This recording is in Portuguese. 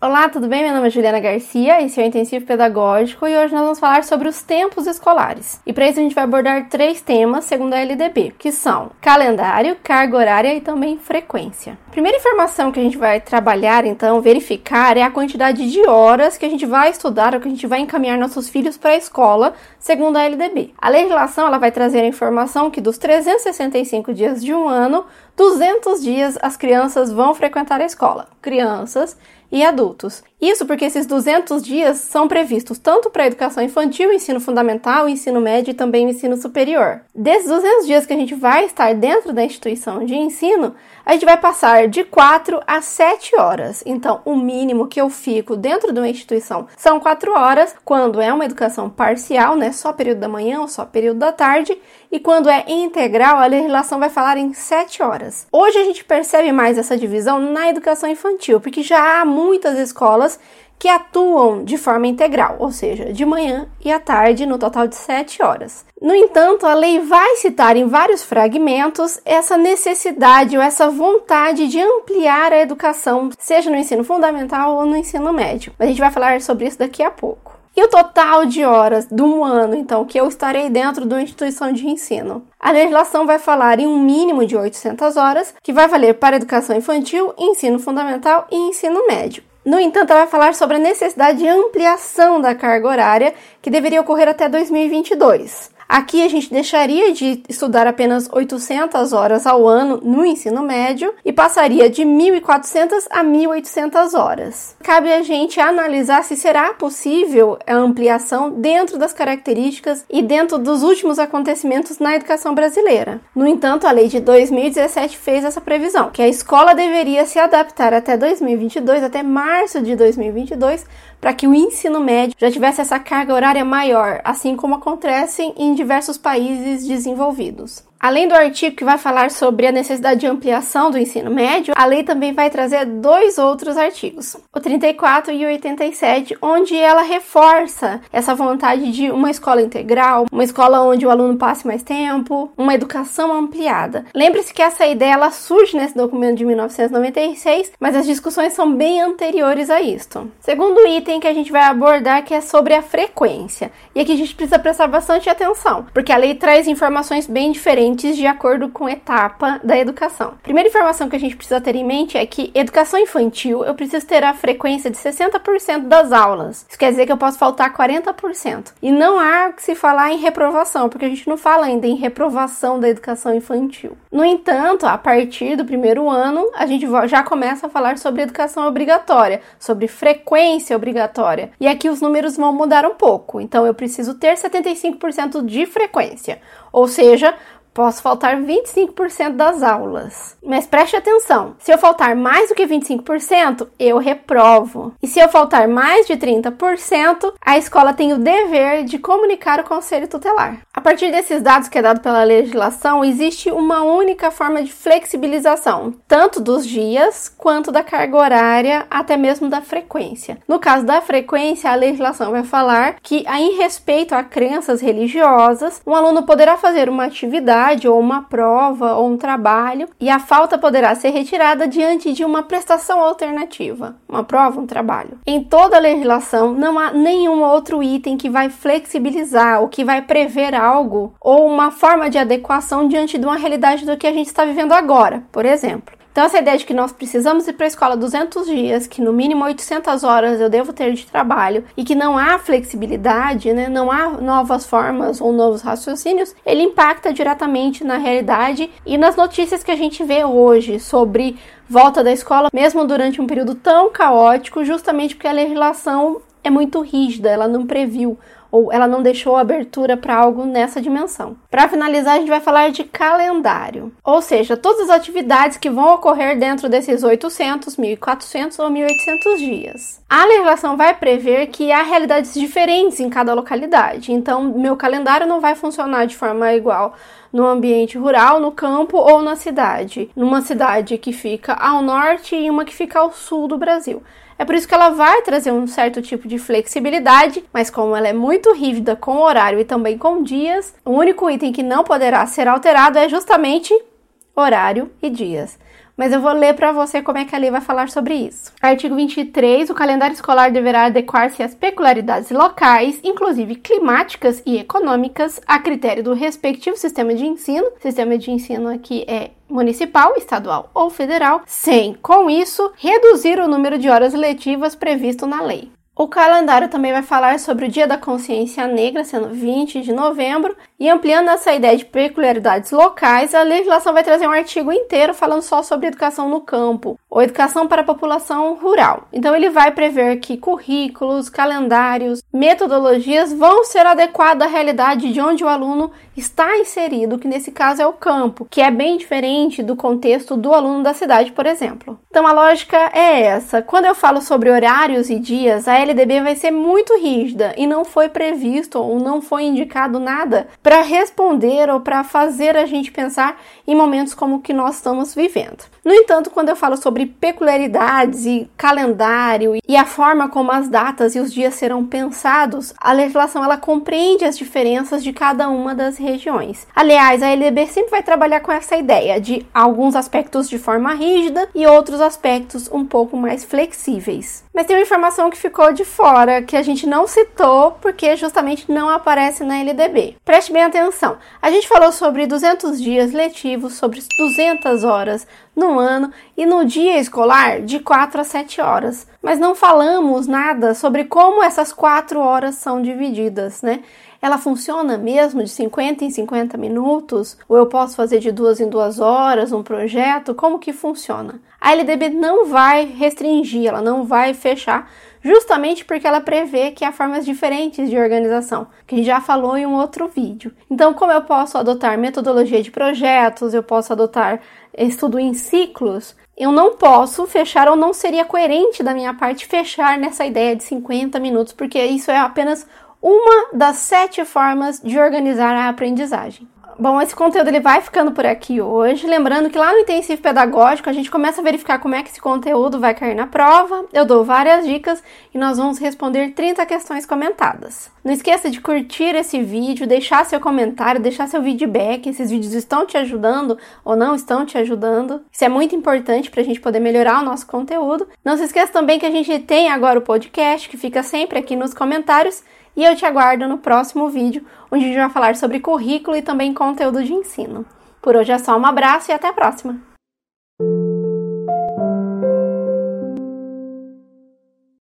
Olá, tudo bem? Meu nome é Juliana Garcia, esse é o Intensivo Pedagógico e hoje nós vamos falar sobre os tempos escolares. E para isso a gente vai abordar três temas segundo a LDB, que são calendário, carga horária e também frequência. A primeira informação que a gente vai trabalhar, então, verificar é a quantidade de horas que a gente vai estudar ou que a gente vai encaminhar nossos filhos para a escola, segundo a LDB. A legislação ela vai trazer a informação que dos 365 dias de um ano, 200 dias as crianças vão frequentar a escola. Crianças e adultos. Isso porque esses 200 dias são previstos tanto para a educação infantil, ensino fundamental, ensino médio e também ensino superior. Desses 200 dias que a gente vai estar dentro da instituição de ensino, a gente vai passar de 4 a 7 horas. Então, o mínimo que eu fico dentro de uma instituição são 4 horas, quando é uma educação parcial, né, só período da manhã ou só período da tarde, e quando é integral, a legislação vai falar em 7 horas. Hoje a gente percebe mais essa divisão na educação infantil, porque já há muitas escolas que atuam de forma integral, ou seja, de manhã e à tarde, no total de 7 horas. No entanto, a lei vai citar em vários fragmentos essa necessidade ou essa vontade de ampliar a educação, seja no ensino fundamental ou no ensino médio. A gente vai falar sobre isso daqui a pouco. E o total de horas de um ano, então, que eu estarei dentro de uma instituição de ensino? A legislação vai falar em um mínimo de 800 horas, que vai valer para educação infantil, ensino fundamental e ensino médio. No entanto, ela vai falar sobre a necessidade de ampliação da carga horária que deveria ocorrer até 2022. Aqui a gente deixaria de estudar apenas 800 horas ao ano no ensino médio e passaria de 1.400 a 1.800 horas. Cabe a gente analisar se será possível a ampliação dentro das características e dentro dos últimos acontecimentos na educação brasileira. No entanto, a lei de 2017 fez essa previsão, que a escola deveria se adaptar até 2022, até março de 2022, para que o ensino médio já tivesse essa carga horária maior, assim como acontece em diversos países desenvolvidos. Além do artigo que vai falar sobre a necessidade de ampliação do ensino médio, a lei também vai trazer dois outros artigos, o 34 e o 87, onde ela reforça essa vontade de uma escola integral, uma escola onde o aluno passe mais tempo, uma educação ampliada. Lembre-se que essa ideia ela surge nesse documento de 1996, mas as discussões são bem anteriores a isto. Segundo item que a gente vai abordar que é sobre a frequência. E aqui a gente precisa prestar bastante atenção, porque a lei traz informações bem diferentes diferentes de acordo com a etapa da educação. Primeira informação que a gente precisa ter em mente é que educação infantil eu preciso ter a frequência de 60% das aulas. Isso quer dizer que eu posso faltar 40%. E não há que se falar em reprovação, porque a gente não fala ainda em reprovação da educação infantil. No entanto, a partir do primeiro ano, a gente já começa a falar sobre educação obrigatória, sobre frequência obrigatória. E aqui os números vão mudar um pouco. Então eu preciso ter 75% de frequência. Ou seja, Posso faltar 25% das aulas. Mas preste atenção: se eu faltar mais do que 25%, eu reprovo. E se eu faltar mais de 30%, a escola tem o dever de comunicar o conselho tutelar. A partir desses dados que é dado pela legislação, existe uma única forma de flexibilização, tanto dos dias quanto da carga horária, até mesmo da frequência. No caso da frequência, a legislação vai falar que, em respeito a crenças religiosas, um aluno poderá fazer uma atividade ou uma prova ou um trabalho e a falta poderá ser retirada diante de uma prestação alternativa, uma prova, um trabalho. Em toda a legislação não há nenhum outro item que vai flexibilizar ou que vai prever algo ou uma forma de adequação diante de uma realidade do que a gente está vivendo agora, por exemplo. Então, essa ideia de que nós precisamos ir para a escola 200 dias, que no mínimo 800 horas eu devo ter de trabalho e que não há flexibilidade, né, não há novas formas ou novos raciocínios, ele impacta diretamente na realidade e nas notícias que a gente vê hoje sobre volta da escola, mesmo durante um período tão caótico, justamente porque a legislação é muito rígida, ela não previu ou ela não deixou abertura para algo nessa dimensão. Para finalizar, a gente vai falar de calendário, ou seja, todas as atividades que vão ocorrer dentro desses 800, 1400 ou 1800 dias. A legislação vai prever que há realidades diferentes em cada localidade, então meu calendário não vai funcionar de forma igual no ambiente rural, no campo ou na cidade, numa cidade que fica ao norte e uma que fica ao sul do Brasil. É por isso que ela vai trazer um certo tipo de flexibilidade, mas como ela é muito rígida com horário e também com dias, o único item que não poderá ser alterado é justamente horário e dias. Mas eu vou ler para você como é que a lei vai falar sobre isso. Artigo 23, o calendário escolar deverá adequar-se às peculiaridades locais, inclusive climáticas e econômicas, a critério do respectivo sistema de ensino. sistema de ensino aqui é municipal, estadual ou federal, sem, com isso, reduzir o número de horas letivas previsto na lei. O calendário também vai falar sobre o Dia da Consciência Negra, sendo 20 de novembro, e ampliando essa ideia de peculiaridades locais, a legislação vai trazer um artigo inteiro falando só sobre educação no campo, ou educação para a população rural. Então ele vai prever que currículos, calendários, metodologias vão ser adequados à realidade de onde o aluno está inserido, que nesse caso é o campo, que é bem diferente do contexto do aluno da cidade, por exemplo. Então a lógica é essa. Quando eu falo sobre horários e dias, a LDB vai ser muito rígida e não foi previsto ou não foi indicado nada para responder ou para fazer a gente pensar em momentos como o que nós estamos vivendo. No entanto, quando eu falo sobre peculiaridades e calendário e a forma como as datas e os dias serão pensados, a legislação ela compreende as diferenças de cada uma das regiões. Aliás, a LDB sempre vai trabalhar com essa ideia de alguns aspectos de forma rígida e outros aspectos um pouco mais flexíveis. Mas tem uma informação que ficou de fora, que a gente não citou porque justamente não aparece na LDB. Preste bem atenção. A gente falou sobre 200 dias letivos, sobre 200 horas no ano e no dia escolar de 4 a 7 horas. Mas não falamos nada sobre como essas 4 horas são divididas, né? Ela funciona mesmo de 50 em 50 minutos? Ou eu posso fazer de duas em duas horas um projeto? Como que funciona? A LDB não vai restringir, ela não vai fechar, justamente porque ela prevê que há formas diferentes de organização, que a gente já falou em um outro vídeo. Então, como eu posso adotar metodologia de projetos, eu posso adotar estudo em ciclos, eu não posso fechar ou não seria coerente da minha parte fechar nessa ideia de 50 minutos, porque isso é apenas uma das sete formas de organizar a aprendizagem. Bom, esse conteúdo ele vai ficando por aqui hoje. Lembrando que lá no intensivo pedagógico a gente começa a verificar como é que esse conteúdo vai cair na prova. Eu dou várias dicas e nós vamos responder 30 questões comentadas. Não esqueça de curtir esse vídeo, deixar seu comentário, deixar seu feedback. Esses vídeos estão te ajudando ou não estão te ajudando. Isso é muito importante para a gente poder melhorar o nosso conteúdo. Não se esqueça também que a gente tem agora o podcast que fica sempre aqui nos comentários e eu te aguardo no próximo vídeo, onde a gente vai falar sobre currículo e também conteúdo de ensino. Por hoje é só um abraço e até a próxima!